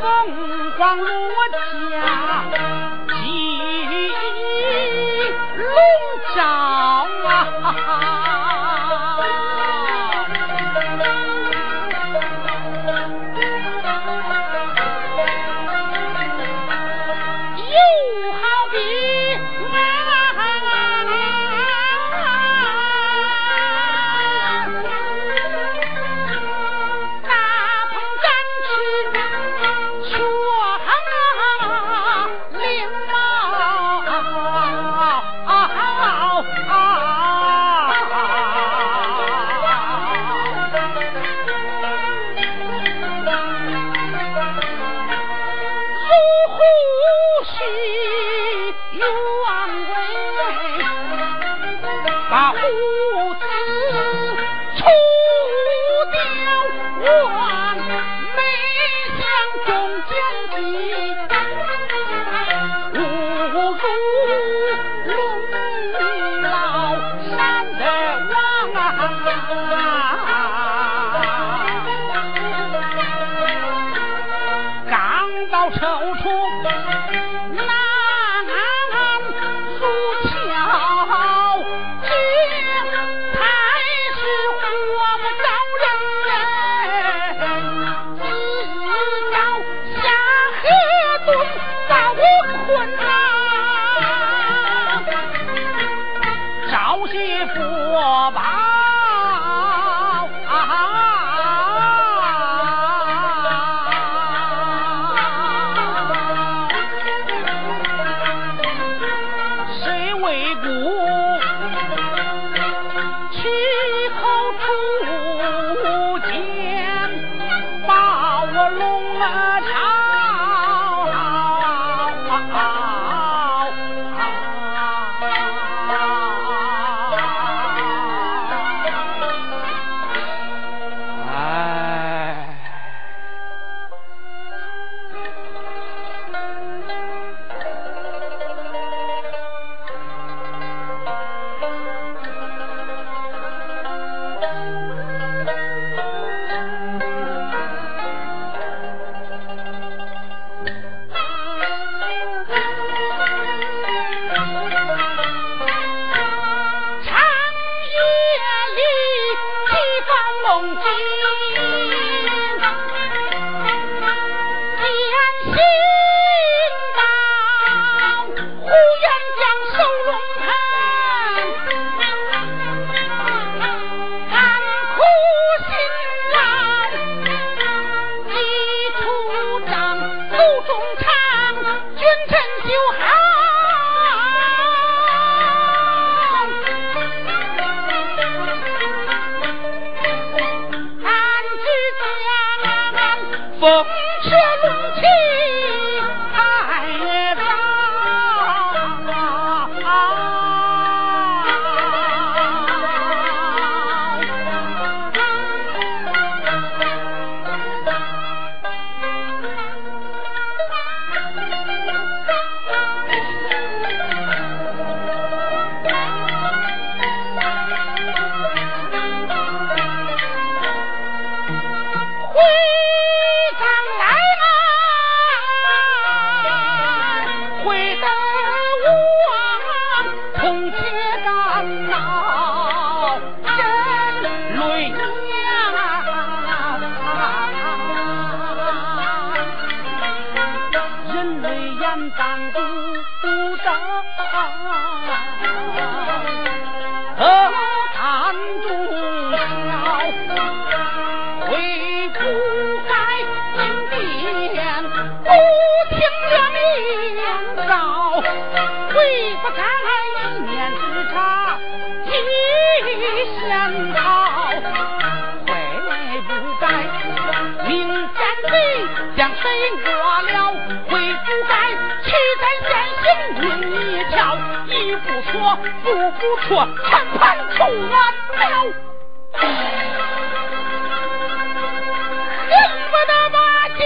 凤凰落霞。将谁饿了悔不该欺在先行因你瞧一不错步不错全盘扣俺了。恨不得把鸡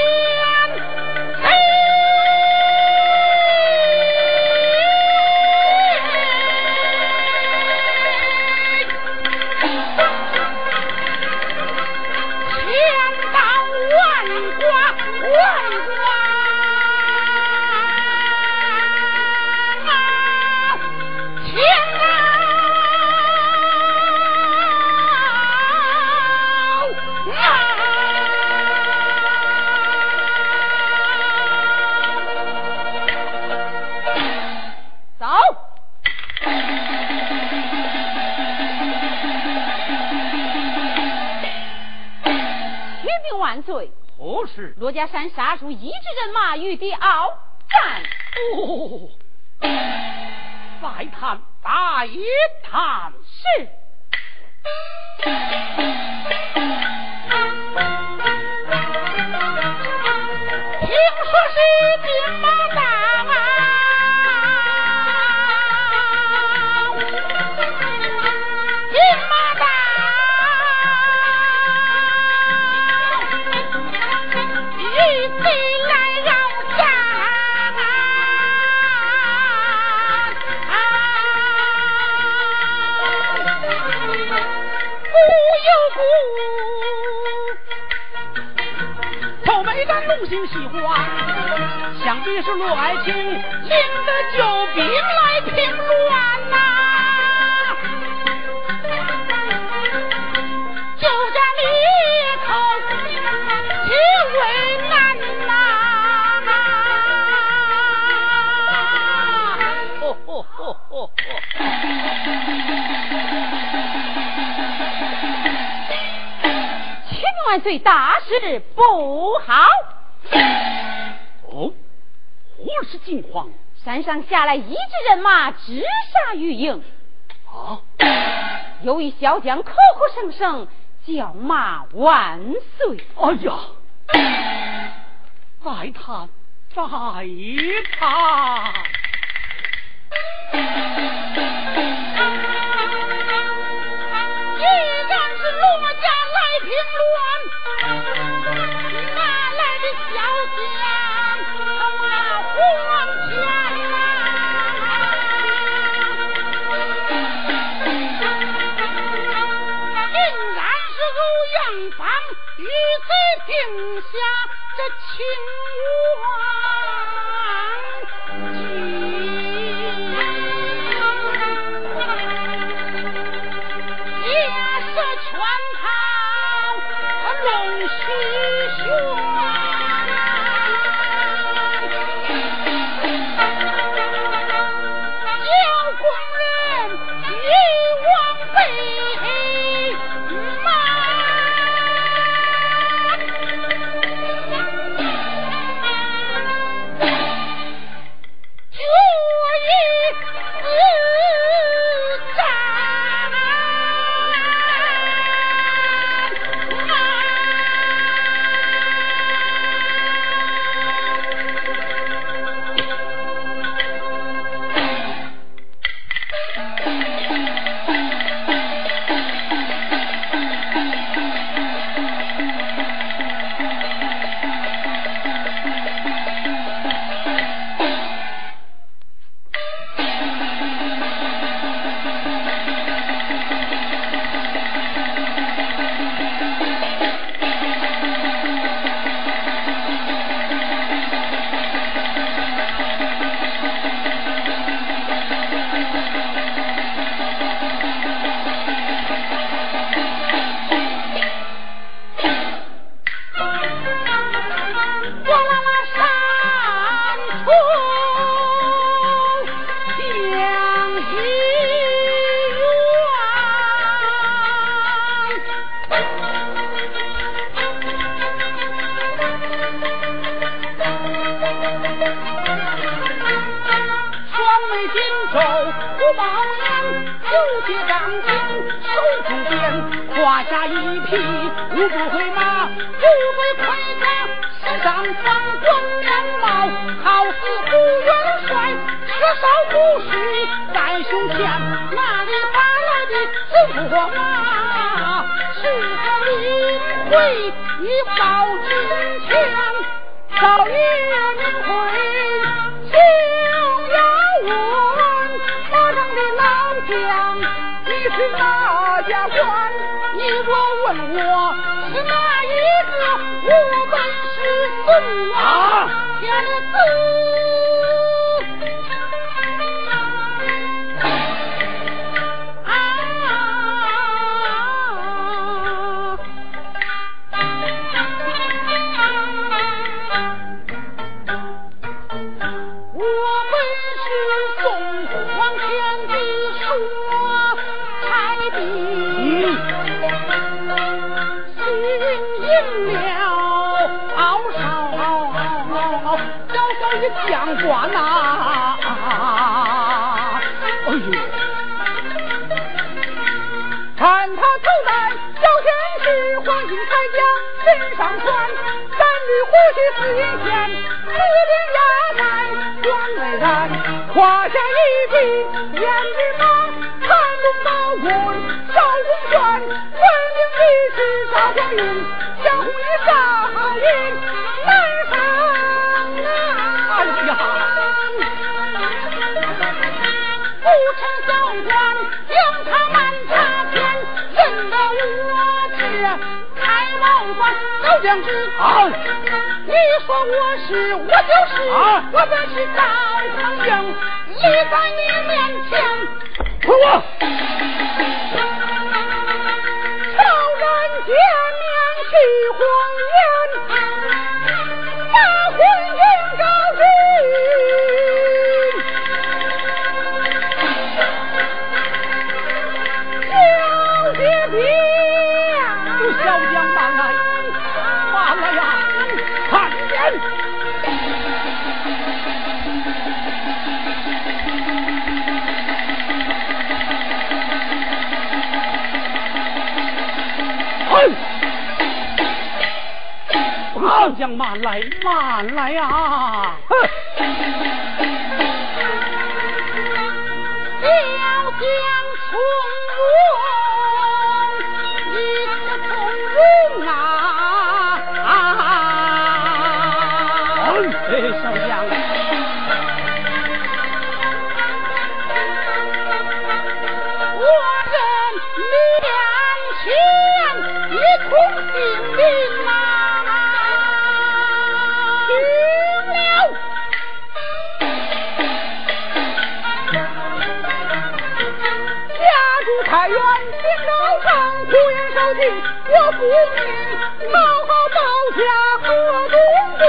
罗家山杀出一支人马与敌鏖战。哦，再谈，再谈。是。是惊慌山上下来一支人马，直杀玉营。啊？有一小将口口声声叫骂万岁。哎呀，再谈，再谈。定下这情话。九节钢筋手中鞭，胯下一匹五步回马，虎嘴盔甲，身上放滚面帽，好似胡元帅，车少不须在胸前，哪里打来的这副马？是个领会一报金枪，少爷名讳你是哪家官？你若问我是哪一个，我本是孙王天子。三缕胡须似银线，一顶压在双眉山，胯下一匹胭脂马，看龙宝棍手中攥，文明一世赵匡胤，江湖一上云老将军。啊！你说我是，我就是，啊我本是赵匡胤，立在你面前。快我！将将慢来，慢来啊！我父命，好好保家河东君，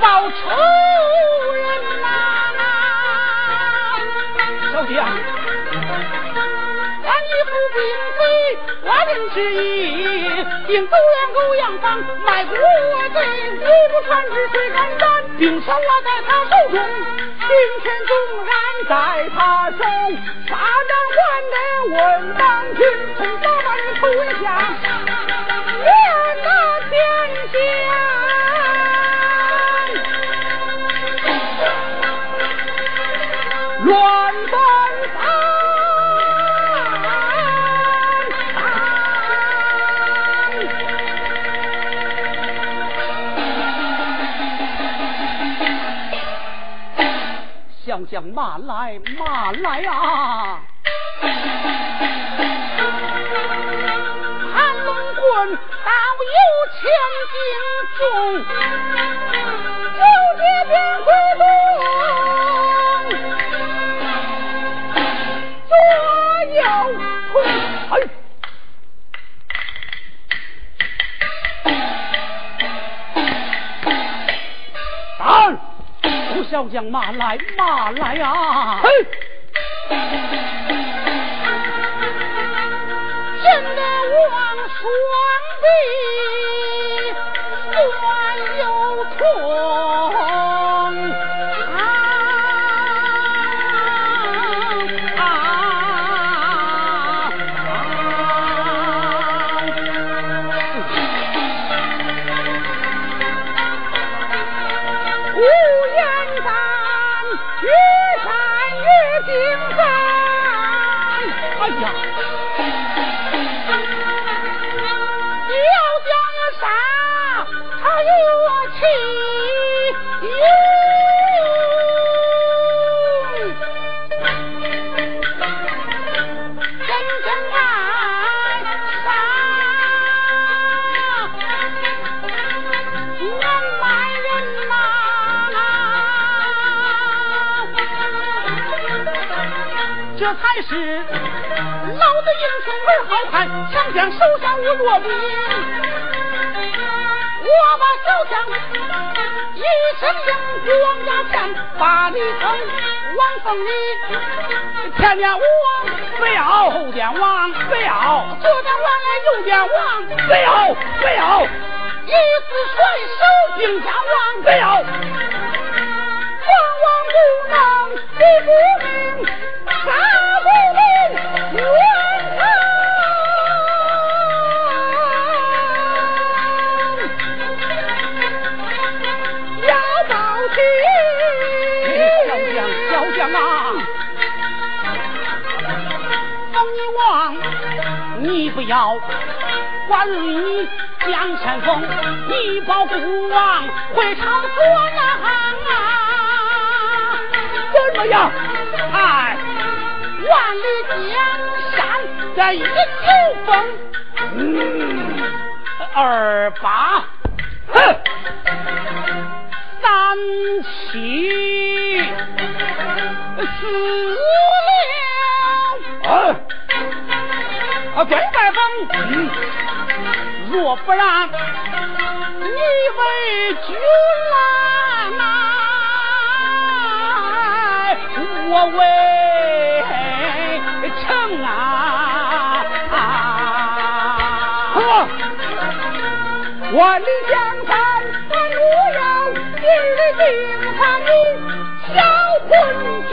报仇人呐、小将，咱一副并非万人之意，并狗养狗养房，卖国贼，我不穿之谁敢担？兵权握在他手中，兵权纵然在他手，沙掌还得问当君，趁早把你头一下，连那天下。慢来，慢来啊！盘龙棍倒有千斤重，要将马来马来啊！是老的英雄儿好汉，强将手下无弱兵。我把小将一身硬骨往家骗，把你坑王凤里，前面王不要，后边王不要，左边王来右边王不要不要，一字甩手定家王不要，王王不能不不明，你不要管你江山峰，你保孤王会朝左南啊！怎么样？哎，万里江山这一九峰，嗯，二八，哼，三七四六，啊！啊，对拜访，若不然，你为君万里江山难路遥，今日定看你小昏君，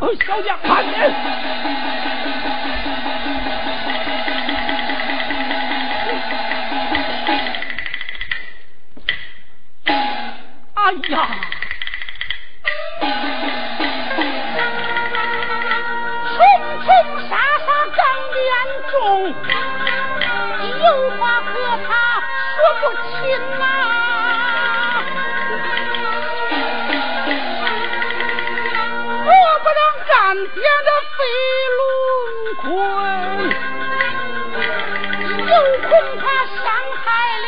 小将看见。哎呀！能干点这飞龙棍，又恐怕伤害了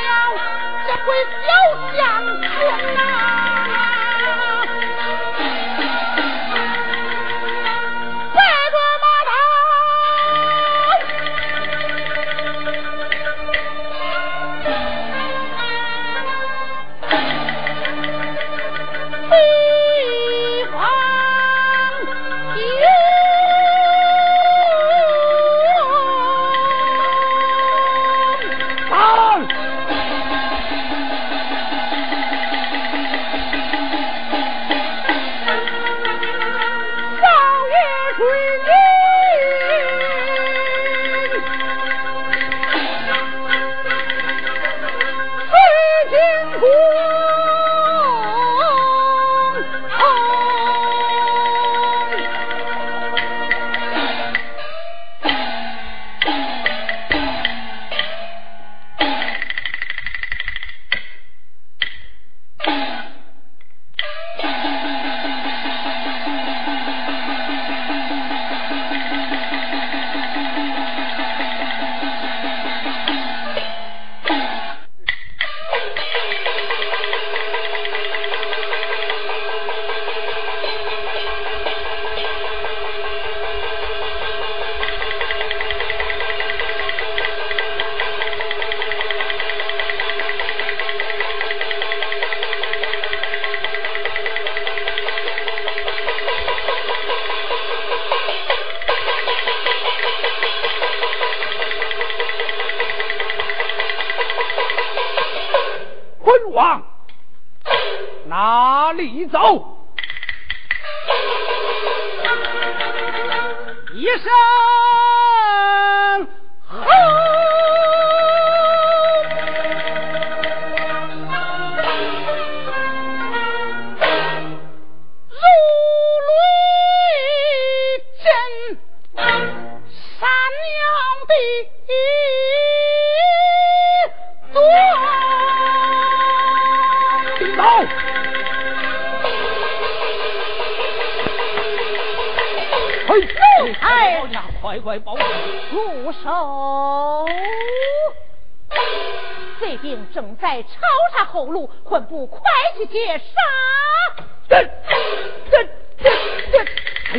这回小将军呐。走。嘿，哎，哎快快报案！住手！贼兵正在抄杀后路，混部快去截杀！这这这这，嘿。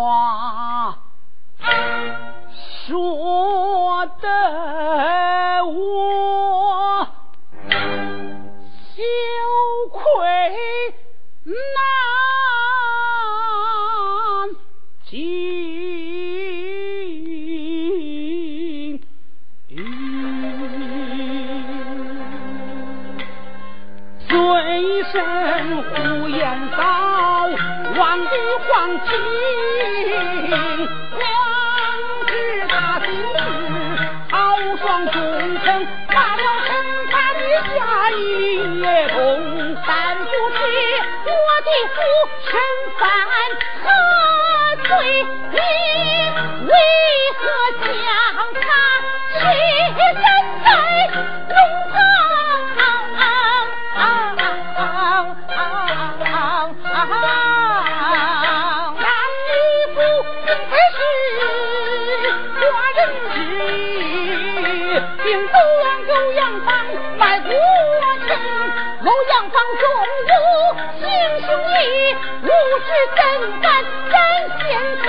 怎敢沾仙气？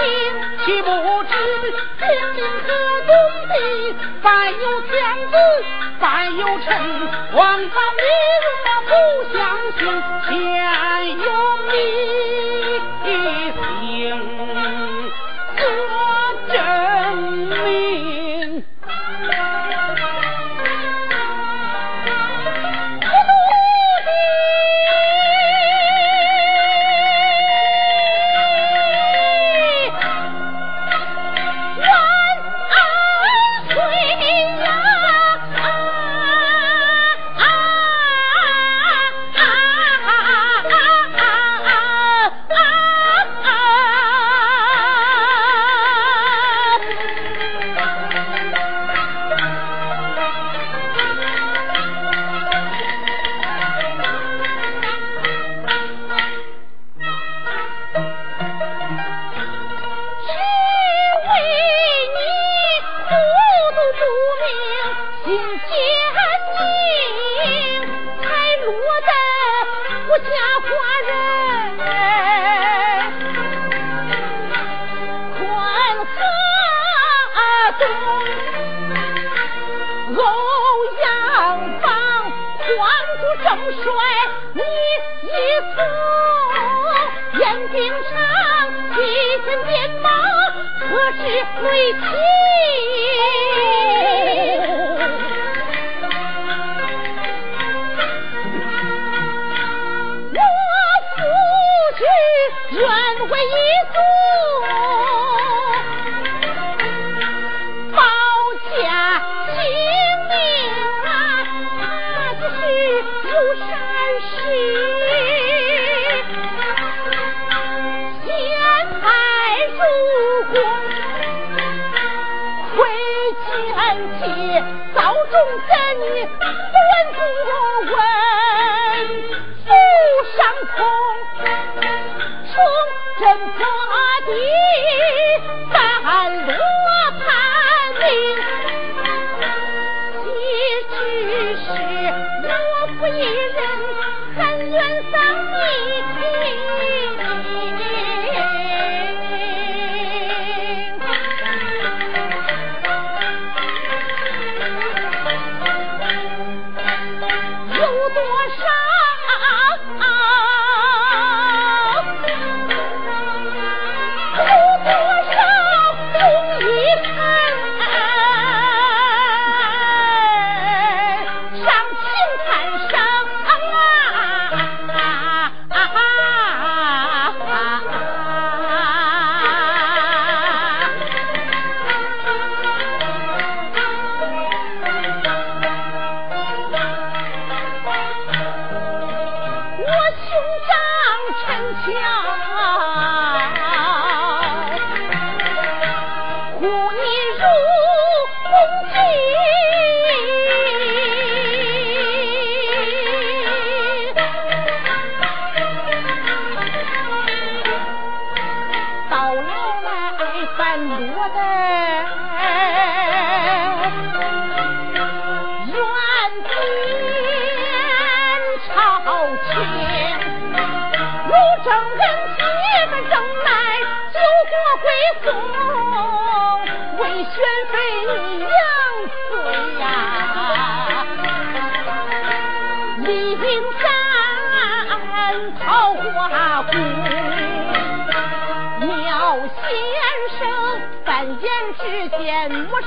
岂不知天命各重地，再有天子，再有臣，王般命，我不相信天有命。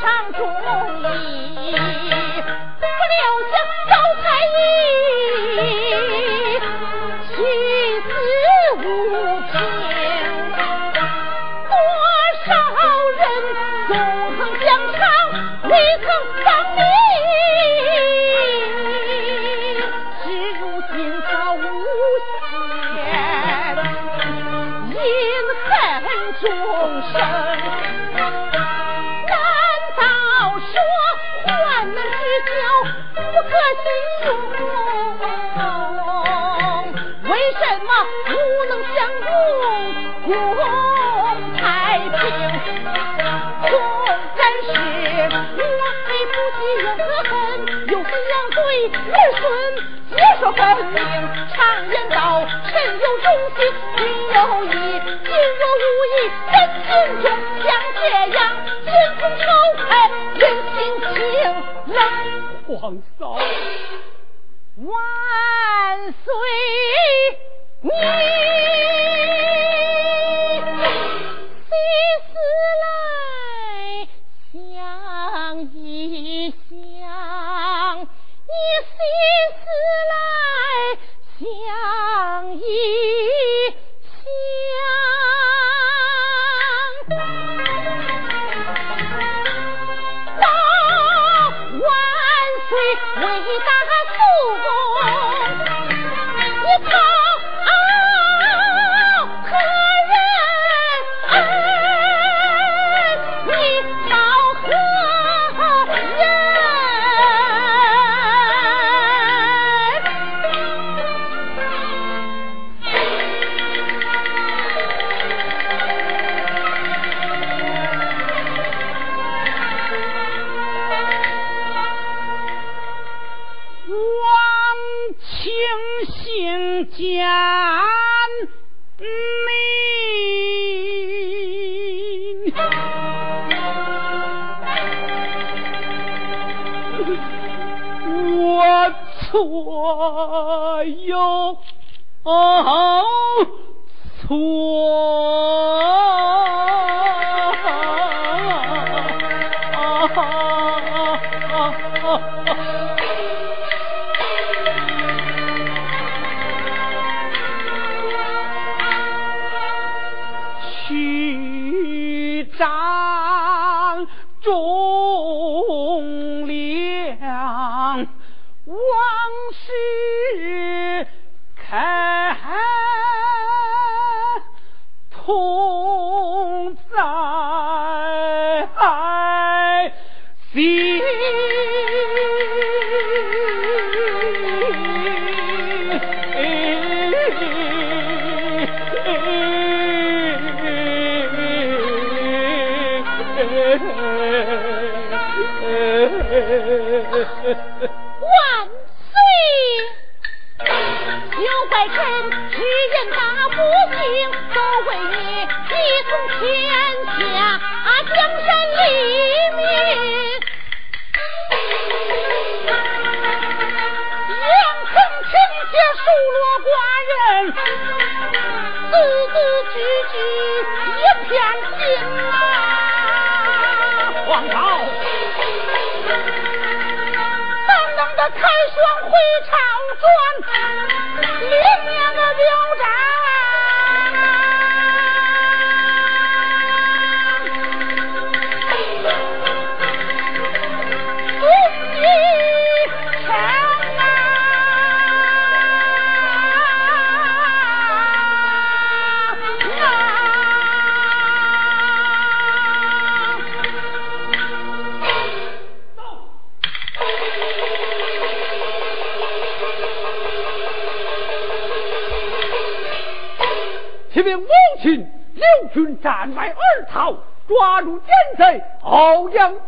上忠义不料将遭太医徇私无弊多少人纵横疆场未曾丧命只如今他无限阴狠终生。道，臣有忠心，君有义。今若无义，真心中像这样，心中愁开，人心清冷。皇嫂，万岁！你西思来想一想，你西当中梁往事开一片心啊！皇朝。开双回朝转，里面战败而逃，抓住奸贼欧阳芳，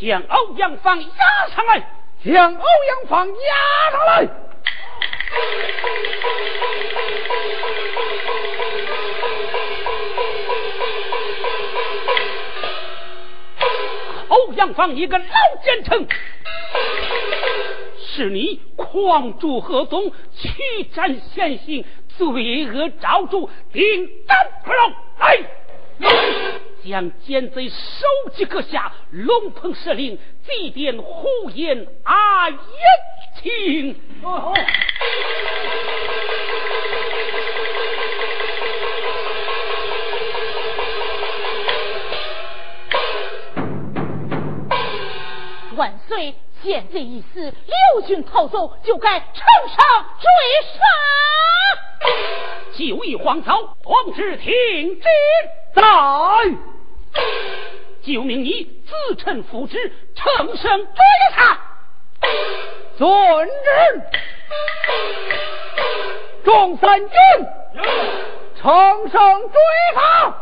将欧阳芳押上来，将欧阳芳押上来。欧阳芳，一个老奸臣，是你狂逐何宗，驱斩先行，罪恶昭著，定斩不容。来，将奸贼首级割下，龙鹏设令，祭奠呼延阿言情。万岁！见贼一死，六军逃走，就该呈上追杀。就义皇朝，皇旨听之，在。就命你自称复旨，乘胜追他。遵旨。众三军，乘胜追他。